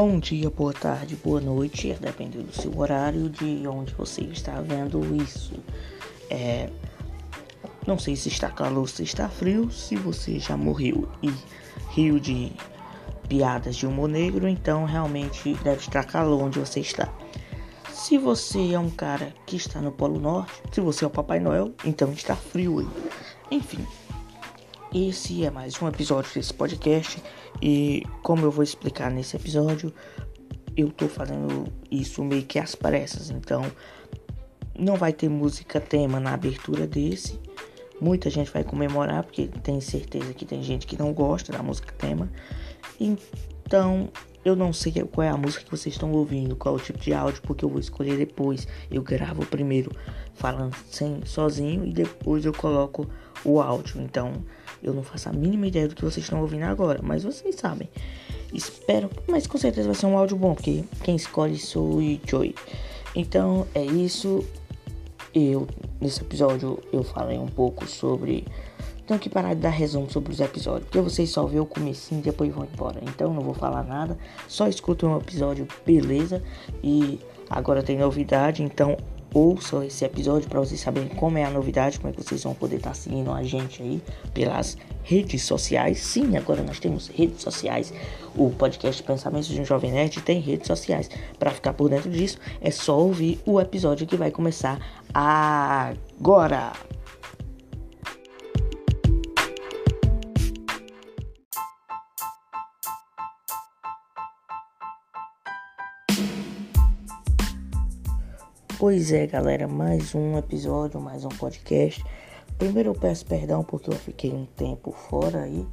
Bom dia, boa tarde, boa noite, dependendo do seu horário, de onde você está vendo isso. É, não sei se está calor, se está frio, se você já morreu e riu de piadas de humor negro, então realmente deve estar calor onde você está. Se você é um cara que está no Polo Norte, se você é o Papai Noel, então está frio aí. Enfim, esse é mais um episódio desse podcast e como eu vou explicar nesse episódio, eu tô fazendo isso meio que às pressas, então não vai ter música tema na abertura desse. Muita gente vai comemorar porque tem certeza que tem gente que não gosta da música tema. Então, eu não sei qual é a música que vocês estão ouvindo, qual é o tipo de áudio, porque eu vou escolher depois. Eu gravo primeiro falando sem sozinho e depois eu coloco o áudio. Então, eu não faço a mínima ideia do que vocês estão ouvindo agora, mas vocês sabem. Espero, mas com certeza vai ser um áudio bom, porque quem escolhe sou o Joy. Então, é isso. Eu nesse episódio eu falei um pouco sobre tenho que parar de dar resumo sobre os episódios, porque vocês só vê o comecinho e depois vão embora. Então não vou falar nada, só escutem um episódio, beleza? E agora tem novidade, então ouçam esse episódio para vocês saberem como é a novidade, como é que vocês vão poder estar tá seguindo a gente aí pelas redes sociais. Sim, agora nós temos redes sociais. O podcast Pensamentos de um Jovem Nerd tem redes sociais. Para ficar por dentro disso, é só ouvir o episódio que vai começar agora. Pois é, galera, mais um episódio, mais um podcast. Primeiro eu peço perdão porque eu fiquei um tempo fora aí,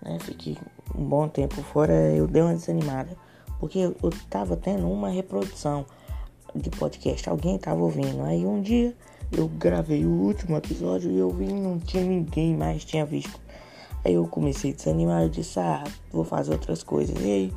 né? Fiquei um bom tempo fora, eu dei uma desanimada, porque eu, eu tava tendo uma reprodução de podcast, alguém tava ouvindo. Aí um dia eu gravei o último episódio e eu vi não tinha ninguém mais tinha visto. Aí eu comecei a desanimar, eu disse, ah, vou fazer outras coisas. E aí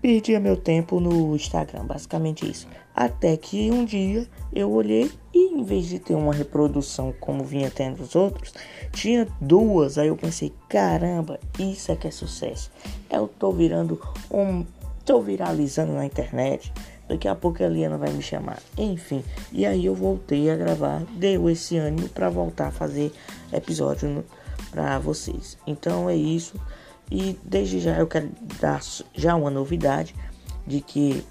perdia meu tempo no Instagram, basicamente isso. Até que um dia eu olhei e em vez de ter uma reprodução como vinha tendo os outros, tinha duas. Aí eu pensei, caramba, isso é que é sucesso. Eu tô virando um. tô viralizando na internet. Daqui a pouco a Eliana vai me chamar. Enfim, e aí eu voltei a gravar. Deu esse ânimo para voltar a fazer episódio para vocês. Então é isso. E desde já eu quero dar já uma novidade de que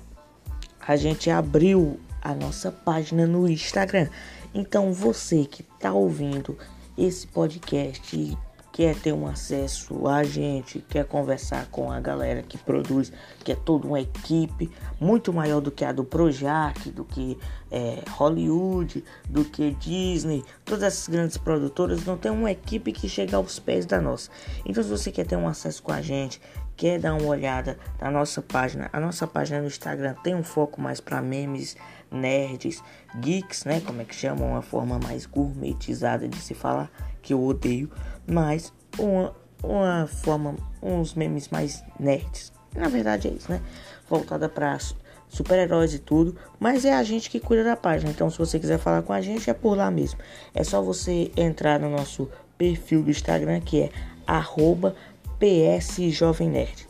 a gente abriu a nossa página no Instagram. Então você que está ouvindo esse podcast quer ter um acesso a gente, quer conversar com a galera que produz, que é toda uma equipe muito maior do que a do Projac, do que é, Hollywood, do que Disney, todas essas grandes produtoras não tem uma equipe que chega aos pés da nossa. Então se você quer ter um acesso com a gente, quer dar uma olhada na nossa página, a nossa página no Instagram tem um foco mais para memes, nerds, geeks, né, como é que chamam, uma forma mais gourmetizada de se falar, que eu odeio mas uma, uma forma, uns memes mais nerds. Na verdade é isso, né? Voltada para super-heróis e tudo, mas é a gente que cuida da página. Então, se você quiser falar com a gente, é por lá mesmo. É só você entrar no nosso perfil do Instagram que é @psjovemnerd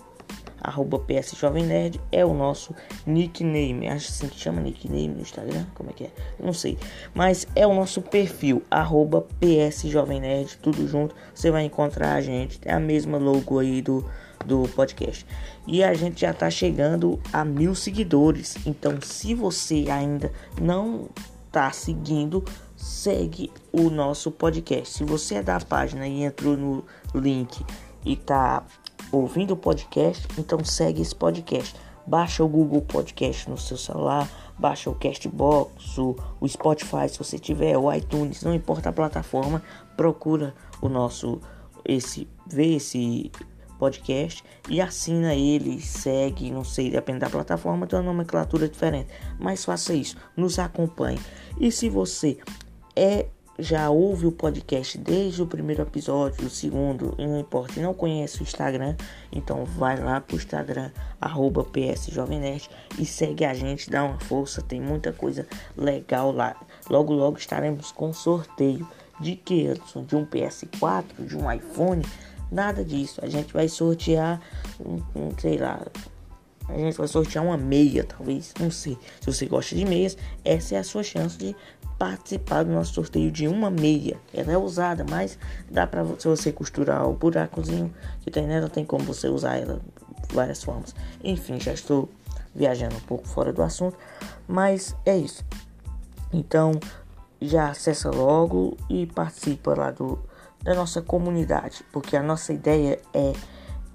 arroba PS Jovem Nerd é o nosso nickname. Acho assim que chama nickname no Instagram. Como é que é? Não sei. Mas é o nosso perfil, arroba PS Jovem Nerd, tudo junto. Você vai encontrar a gente. É a mesma logo aí do, do podcast. E a gente já tá chegando a mil seguidores. Então, se você ainda não tá seguindo, segue o nosso podcast. Se você é da página e entrou no link e tá ouvindo o podcast, então segue esse podcast. Baixa o Google Podcast no seu celular, baixa o Castbox, o, o Spotify se você tiver, o iTunes, não importa a plataforma, procura o nosso esse vê esse podcast e assina ele, segue, não sei, depende da plataforma, tem uma nomenclatura diferente, mas faça isso, nos acompanhe. E se você é já ouve o podcast desde o primeiro episódio, o segundo, não importa, e não conhece o Instagram, então vai lá pro Instagram, arroba e segue a gente, dá uma força, tem muita coisa legal lá. Logo, logo estaremos com sorteio de que? De um PS4, de um iPhone, nada disso. A gente vai sortear, um, um sei lá, A gente vai sortear uma meia, talvez. Não sei. Se você gosta de meias, essa é a sua chance de participar do nosso sorteio de uma meia. Ela é usada, mas dá se você costurar o buracozinho que tem nela, tem como você usar ela várias formas. Enfim, já estou viajando um pouco fora do assunto, mas é isso. Então, já acessa logo e participa lá do, da nossa comunidade, porque a nossa ideia é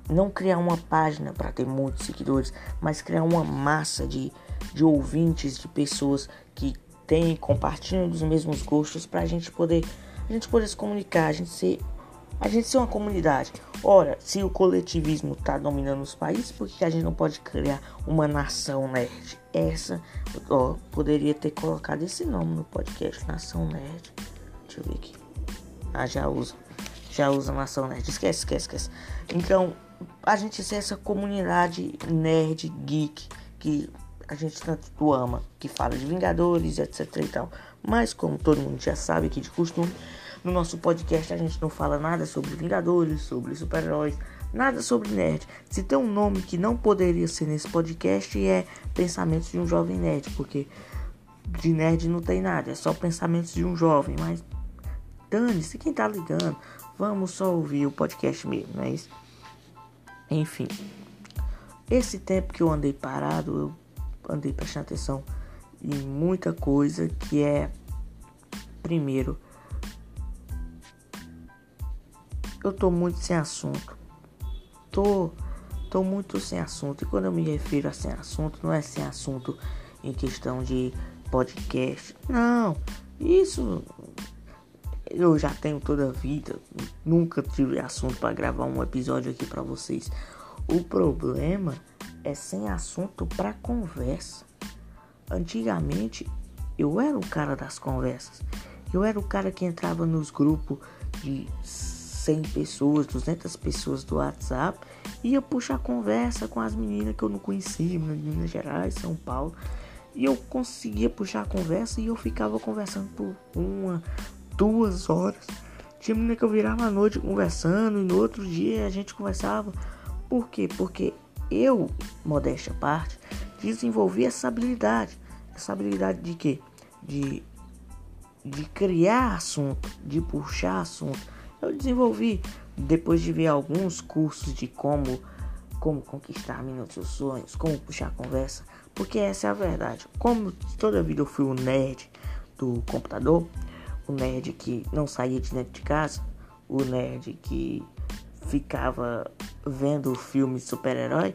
não criar uma página para ter muitos seguidores, mas criar uma massa de, de ouvintes, de pessoas que têm compartilham dos mesmos gostos para a gente poder a gente poder se comunicar, a gente ser a gente ser uma comunidade. Ora, se o coletivismo está dominando os países, por que a gente não pode criar uma nação nerd? Essa, ó, poderia ter colocado esse nome no podcast, Nação Nerd. Deixa eu ver aqui. Ah, já usa. Já usa Nação Nerd. Esquece, esquece, esquece. Então, a gente ser essa comunidade nerd, geek, que a gente tanto ama, que fala de Vingadores, etc e tal. Mas, como todo mundo já sabe aqui de costume, no nosso podcast a gente não fala nada sobre Vingadores, sobre super-heróis, nada sobre nerd. Se tem um nome que não poderia ser nesse podcast é Pensamentos de um Jovem Nerd, porque de nerd não tem nada, é só pensamentos de um jovem, mas dane-se quem tá ligando. Vamos só ouvir o podcast mesmo, não é isso? Enfim, esse tempo que eu andei parado, eu andei prestando atenção em muita coisa que é primeiro eu tô muito sem assunto. Tô, tô muito sem assunto. E quando eu me refiro a sem assunto, não é sem assunto em questão de podcast. Não, isso eu já tenho toda a vida. Nunca tive assunto para gravar um episódio aqui para vocês. O problema é sem assunto para conversa. Antigamente eu era o cara das conversas. Eu era o cara que entrava nos grupos de 100 pessoas, 200 pessoas do WhatsApp ia puxar conversa com as meninas que eu não conhecia, Minas Gerais, São Paulo. E eu conseguia puxar a conversa e eu ficava conversando por uma, duas horas. Tinha menina que eu virava a noite conversando e no outro dia a gente conversava. Por quê? Porque eu, modéstia à parte, desenvolvi essa habilidade. Essa habilidade de quê? De, de criar assunto, de puxar assunto eu desenvolvi depois de ver alguns cursos de como como conquistar minutos seus sonhos, como puxar conversa, porque essa é a verdade. Como toda a vida eu fui o nerd do computador, o nerd que não saía de dentro de casa, o nerd que ficava vendo filmes de super-herói,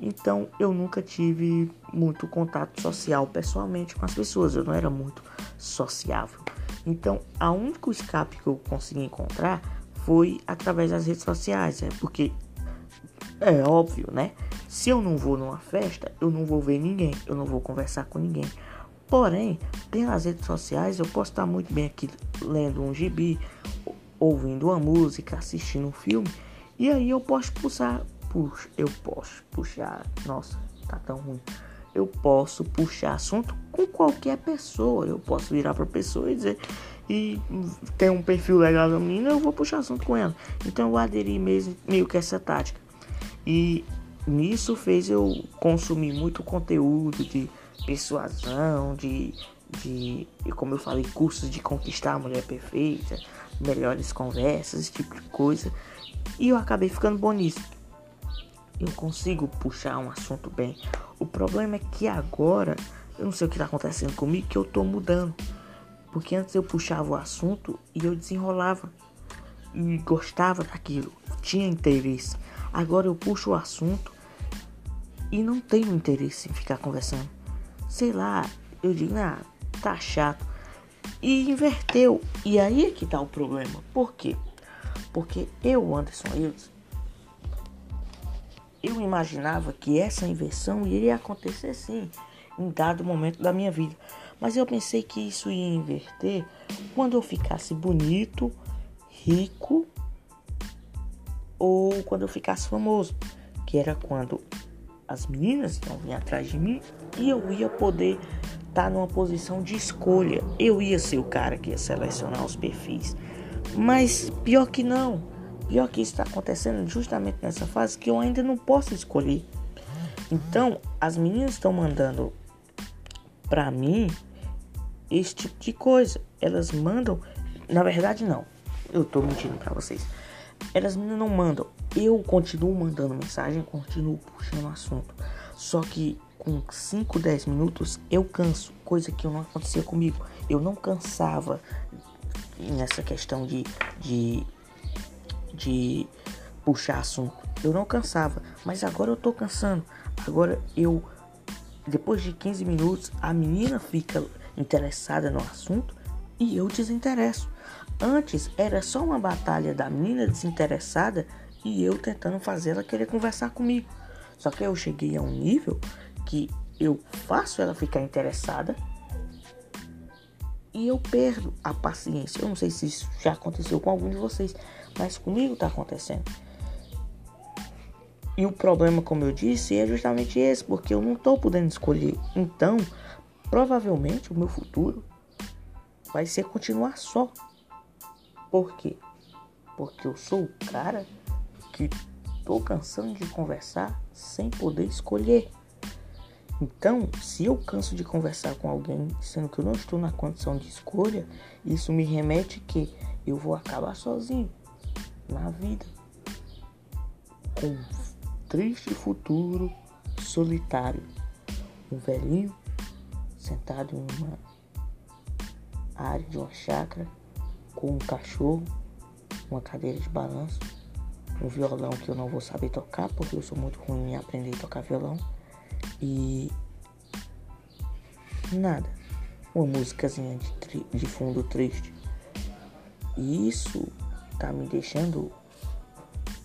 então eu nunca tive muito contato social pessoalmente com as pessoas, eu não era muito sociável. Então, a único escape que eu consegui encontrar foi através das redes sociais, é porque é óbvio, né? Se eu não vou numa festa, eu não vou ver ninguém, eu não vou conversar com ninguém. Porém, pelas redes sociais eu posso estar muito bem aqui lendo um gibi, ouvindo uma música, assistindo um filme, e aí eu posso puxar, puxa, eu posso puxar, nossa, tá tão ruim eu posso puxar assunto com qualquer pessoa. Eu posso virar para pessoa e dizer e tem um perfil legal da menina, eu vou puxar assunto com ela. Então eu aderi mesmo meio que essa tática. E nisso fez eu consumir muito conteúdo de persuasão, de, de como eu falei, cursos de conquistar a mulher perfeita, melhores conversas, esse tipo de coisa. E eu acabei ficando bom nisso eu consigo puxar um assunto bem. O problema é que agora, eu não sei o que está acontecendo comigo, que eu estou mudando. Porque antes eu puxava o assunto e eu desenrolava. E gostava daquilo, tinha interesse. Agora eu puxo o assunto e não tenho interesse em ficar conversando. Sei lá, eu digo, ah, tá chato. E inverteu. E aí é que tá o problema. Por quê? Porque eu, Anderson Hildes, eu imaginava que essa inversão iria acontecer sim, em dado momento da minha vida. Mas eu pensei que isso ia inverter quando eu ficasse bonito, rico ou quando eu ficasse famoso, que era quando as meninas iam vir atrás de mim e eu ia poder estar tá numa posição de escolha. Eu ia ser o cara que ia selecionar os perfis. Mas pior que não. Pior que está acontecendo justamente nessa fase que eu ainda não posso escolher. Então, as meninas estão mandando pra mim esse tipo de coisa. Elas mandam, na verdade não. Eu tô mentindo pra vocês. Elas não mandam. Eu continuo mandando mensagem, continuo puxando o assunto. Só que com 5, 10 minutos eu canso, coisa que não acontecia comigo. Eu não cansava nessa questão de, de, de puxar assunto. Eu não cansava, mas agora eu tô cansando. Agora eu, depois de 15 minutos, a menina fica interessada no assunto e eu desinteresso. Antes era só uma batalha da menina desinteressada e eu tentando fazer ela querer conversar comigo. Só que eu cheguei a um nível que eu faço ela ficar interessada e eu perdo a paciência. Eu não sei se isso já aconteceu com algum de vocês, mas comigo está acontecendo. E o problema, como eu disse, é justamente esse, porque eu não estou podendo escolher. Então, provavelmente o meu futuro vai ser continuar só. Por quê? Porque eu sou o cara que tô cansando de conversar sem poder escolher. Então, se eu canso de conversar com alguém, sendo que eu não estou na condição de escolha, isso me remete que eu vou acabar sozinho na vida. Com um triste futuro solitário. Um velhinho sentado em uma área de uma chácara com um cachorro, uma cadeira de balanço, um violão que eu não vou saber tocar porque eu sou muito ruim em aprender a tocar violão e nada, uma músicazinha de, de fundo triste. E isso tá me deixando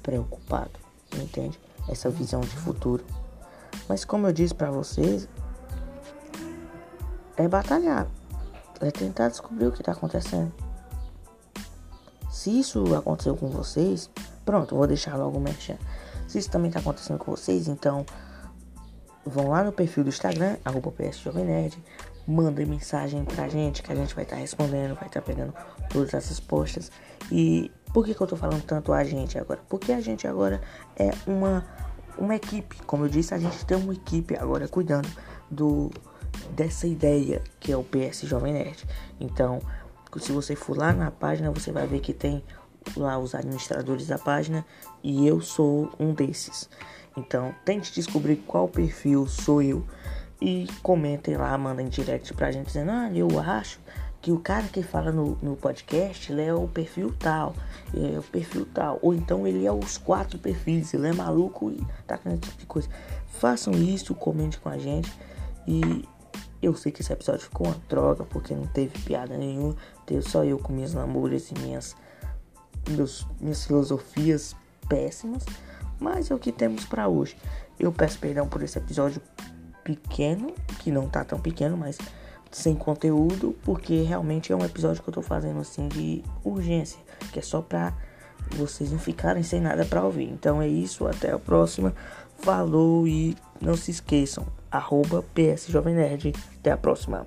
preocupado, entende? Essa visão de futuro. Mas como eu disse para vocês, é batalhar, é tentar descobrir o que tá acontecendo. Se isso aconteceu com vocês, pronto, vou deixar logo o merchan. Se isso também tá acontecendo com vocês, então vão lá no perfil do Instagram, arroba PSJovemNerd, mandem mensagem pra gente que a gente vai estar tá respondendo, vai estar tá pegando todas as respostas. E por que, que eu tô falando tanto a gente agora? Porque a gente agora é uma, uma equipe. Como eu disse, a gente tem uma equipe agora cuidando do dessa ideia que é o PS Jovem Nerd. Então, se você for lá na página, você vai ver que tem lá os administradores da página e eu sou um desses. Então, tente descobrir qual perfil sou eu e comentem lá, mandem direct pra gente dizendo: "Ah, eu acho que o cara que fala no, no podcast ele é o perfil tal, é o perfil tal, ou então ele é os quatro perfis, ele é maluco e tá com esse tipo de coisa. Façam isso, comente com a gente e eu sei que esse episódio ficou uma droga porque não teve piada nenhuma. Teve só eu com minhas lamúrias e minhas, meus, minhas filosofias péssimas. Mas é o que temos para hoje. Eu peço perdão por esse episódio pequeno, que não tá tão pequeno, mas sem conteúdo, porque realmente é um episódio que eu tô fazendo assim de urgência, que é só pra vocês não ficarem sem nada para ouvir. Então é isso, até a próxima. Falou e não se esqueçam, arroba PS Jovem Nerd. Até a próxima.